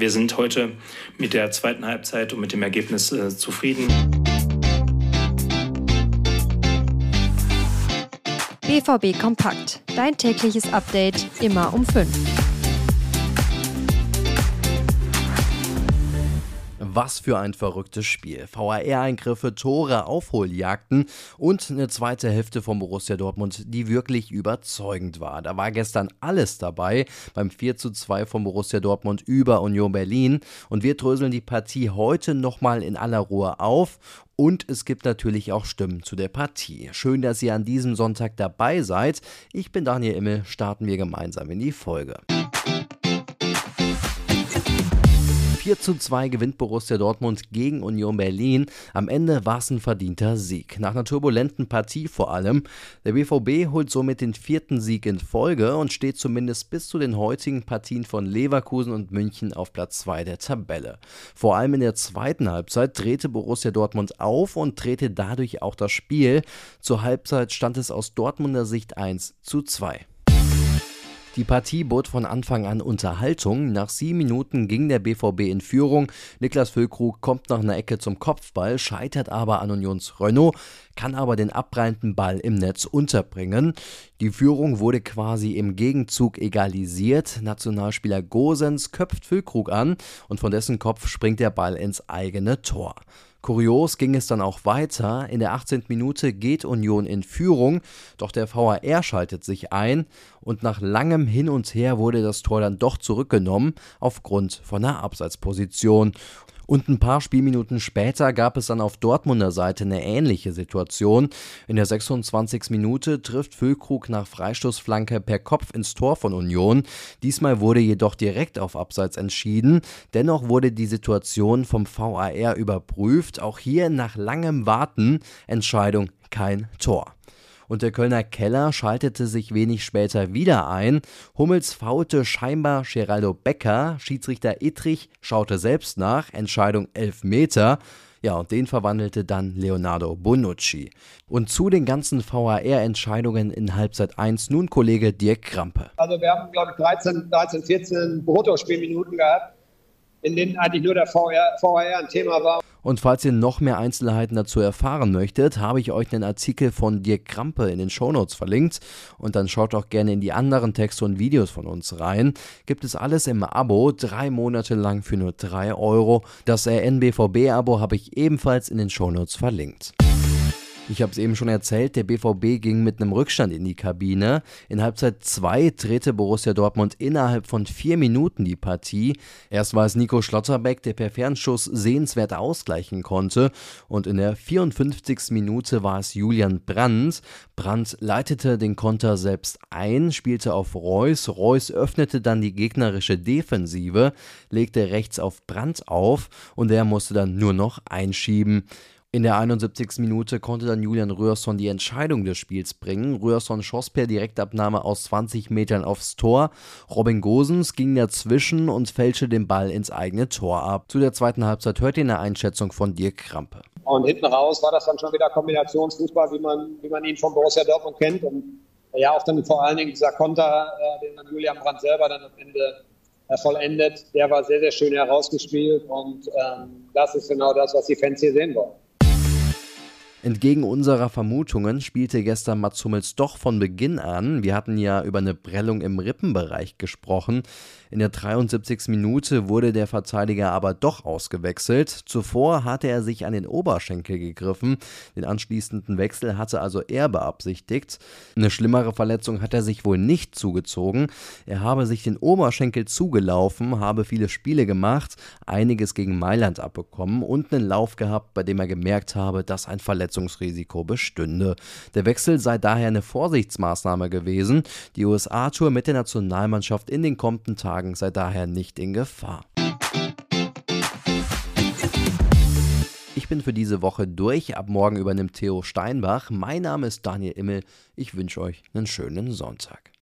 Wir sind heute mit der zweiten Halbzeit und mit dem Ergebnis äh, zufrieden. BVB Kompakt. Dein tägliches Update immer um 5. Was für ein verrücktes Spiel. VAR-Eingriffe, Tore, Aufholjagden und eine zweite Hälfte von Borussia Dortmund, die wirklich überzeugend war. Da war gestern alles dabei beim 4 zu 2 von Borussia Dortmund über Union Berlin. Und wir dröseln die Partie heute nochmal in aller Ruhe auf und es gibt natürlich auch Stimmen zu der Partie. Schön, dass ihr an diesem Sonntag dabei seid. Ich bin Daniel Immel, starten wir gemeinsam in die Folge. 4 zu 2 gewinnt Borussia Dortmund gegen Union Berlin. Am Ende war es ein verdienter Sieg. Nach einer turbulenten Partie vor allem. Der BVB holt somit den vierten Sieg in Folge und steht zumindest bis zu den heutigen Partien von Leverkusen und München auf Platz 2 der Tabelle. Vor allem in der zweiten Halbzeit drehte Borussia Dortmund auf und drehte dadurch auch das Spiel. Zur Halbzeit stand es aus Dortmunder Sicht 1 zu 2. Die Partie bot von Anfang an Unterhaltung. Nach sieben Minuten ging der BVB in Führung. Niklas Füllkrug kommt nach einer Ecke zum Kopfball, scheitert aber an Unions Renault, kann aber den abprallenden Ball im Netz unterbringen. Die Führung wurde quasi im Gegenzug egalisiert. Nationalspieler Gosens köpft Füllkrug an und von dessen Kopf springt der Ball ins eigene Tor. Kurios ging es dann auch weiter. In der 18. Minute geht Union in Führung, doch der VAR schaltet sich ein und nach langem Hin und Her wurde das Tor dann doch zurückgenommen aufgrund von einer Abseitsposition. Und ein paar Spielminuten später gab es dann auf Dortmunder Seite eine ähnliche Situation. In der 26. Minute trifft Füllkrug nach Freistoßflanke per Kopf ins Tor von Union. Diesmal wurde jedoch direkt auf Abseits entschieden. Dennoch wurde die Situation vom VAR überprüft. Auch hier nach langem Warten Entscheidung kein Tor und der Kölner Keller schaltete sich wenig später wieder ein. Hummels faulte scheinbar Geraldo Becker, Schiedsrichter Ittrich schaute selbst nach, Entscheidung 11 Meter. Ja, und den verwandelte dann Leonardo Bonucci. Und zu den ganzen VAR-Entscheidungen in Halbzeit 1 nun Kollege Dirk Krampe. Also wir haben, glaube ich, 13, 13 14 Bruttospielminuten gehabt, in denen eigentlich nur der VAR, VAR ein Thema war. Und falls ihr noch mehr Einzelheiten dazu erfahren möchtet, habe ich euch einen Artikel von Dirk Krampe in den Shownotes verlinkt. Und dann schaut auch gerne in die anderen Texte und Videos von uns rein. Gibt es alles im Abo, drei Monate lang für nur drei Euro. Das RNBVB-Abo habe ich ebenfalls in den Shownotes verlinkt. Ich habe es eben schon erzählt, der BVB ging mit einem Rückstand in die Kabine. In Halbzeit 2 drehte Borussia Dortmund innerhalb von vier Minuten die Partie. Erst war es Nico Schlotterbeck, der per Fernschuss sehenswert ausgleichen konnte. Und in der 54. Minute war es Julian Brandt. Brandt leitete den Konter selbst ein, spielte auf Reus. Reus öffnete dann die gegnerische Defensive, legte rechts auf Brandt auf und der musste dann nur noch einschieben. In der 71. Minute konnte dann Julian Röhrson die Entscheidung des Spiels bringen. Röhrson schoss per Direktabnahme aus 20 Metern aufs Tor. Robin Gosens ging dazwischen und fälschte den Ball ins eigene Tor ab. Zu der zweiten Halbzeit hört ihr eine Einschätzung von Dirk Krampe. Und hinten raus war das dann schon wieder Kombinationsfußball, wie man, wie man ihn von Borussia Dortmund kennt. Und ja, auch dann vor allen Dingen dieser Konter, äh, den dann Julian Brandt selber dann am Ende äh, vollendet, der war sehr, sehr schön herausgespielt. Und ähm, das ist genau das, was die Fans hier sehen wollen. Entgegen unserer Vermutungen spielte gestern Mats Hummels doch von Beginn an. Wir hatten ja über eine Prellung im Rippenbereich gesprochen. In der 73. Minute wurde der Verteidiger aber doch ausgewechselt. Zuvor hatte er sich an den Oberschenkel gegriffen. Den anschließenden Wechsel hatte also er beabsichtigt. Eine schlimmere Verletzung hat er sich wohl nicht zugezogen. Er habe sich den Oberschenkel zugelaufen, habe viele Spiele gemacht, einiges gegen Mailand abbekommen und einen Lauf gehabt, bei dem er gemerkt habe, dass ein Verletzungsrisiko bestünde. Der Wechsel sei daher eine Vorsichtsmaßnahme gewesen. Die USA-Tour mit der Nationalmannschaft in den kommenden Tagen sei daher nicht in Gefahr. Ich bin für diese Woche durch. Ab morgen übernimmt Theo Steinbach. Mein Name ist Daniel Immel. Ich wünsche euch einen schönen Sonntag.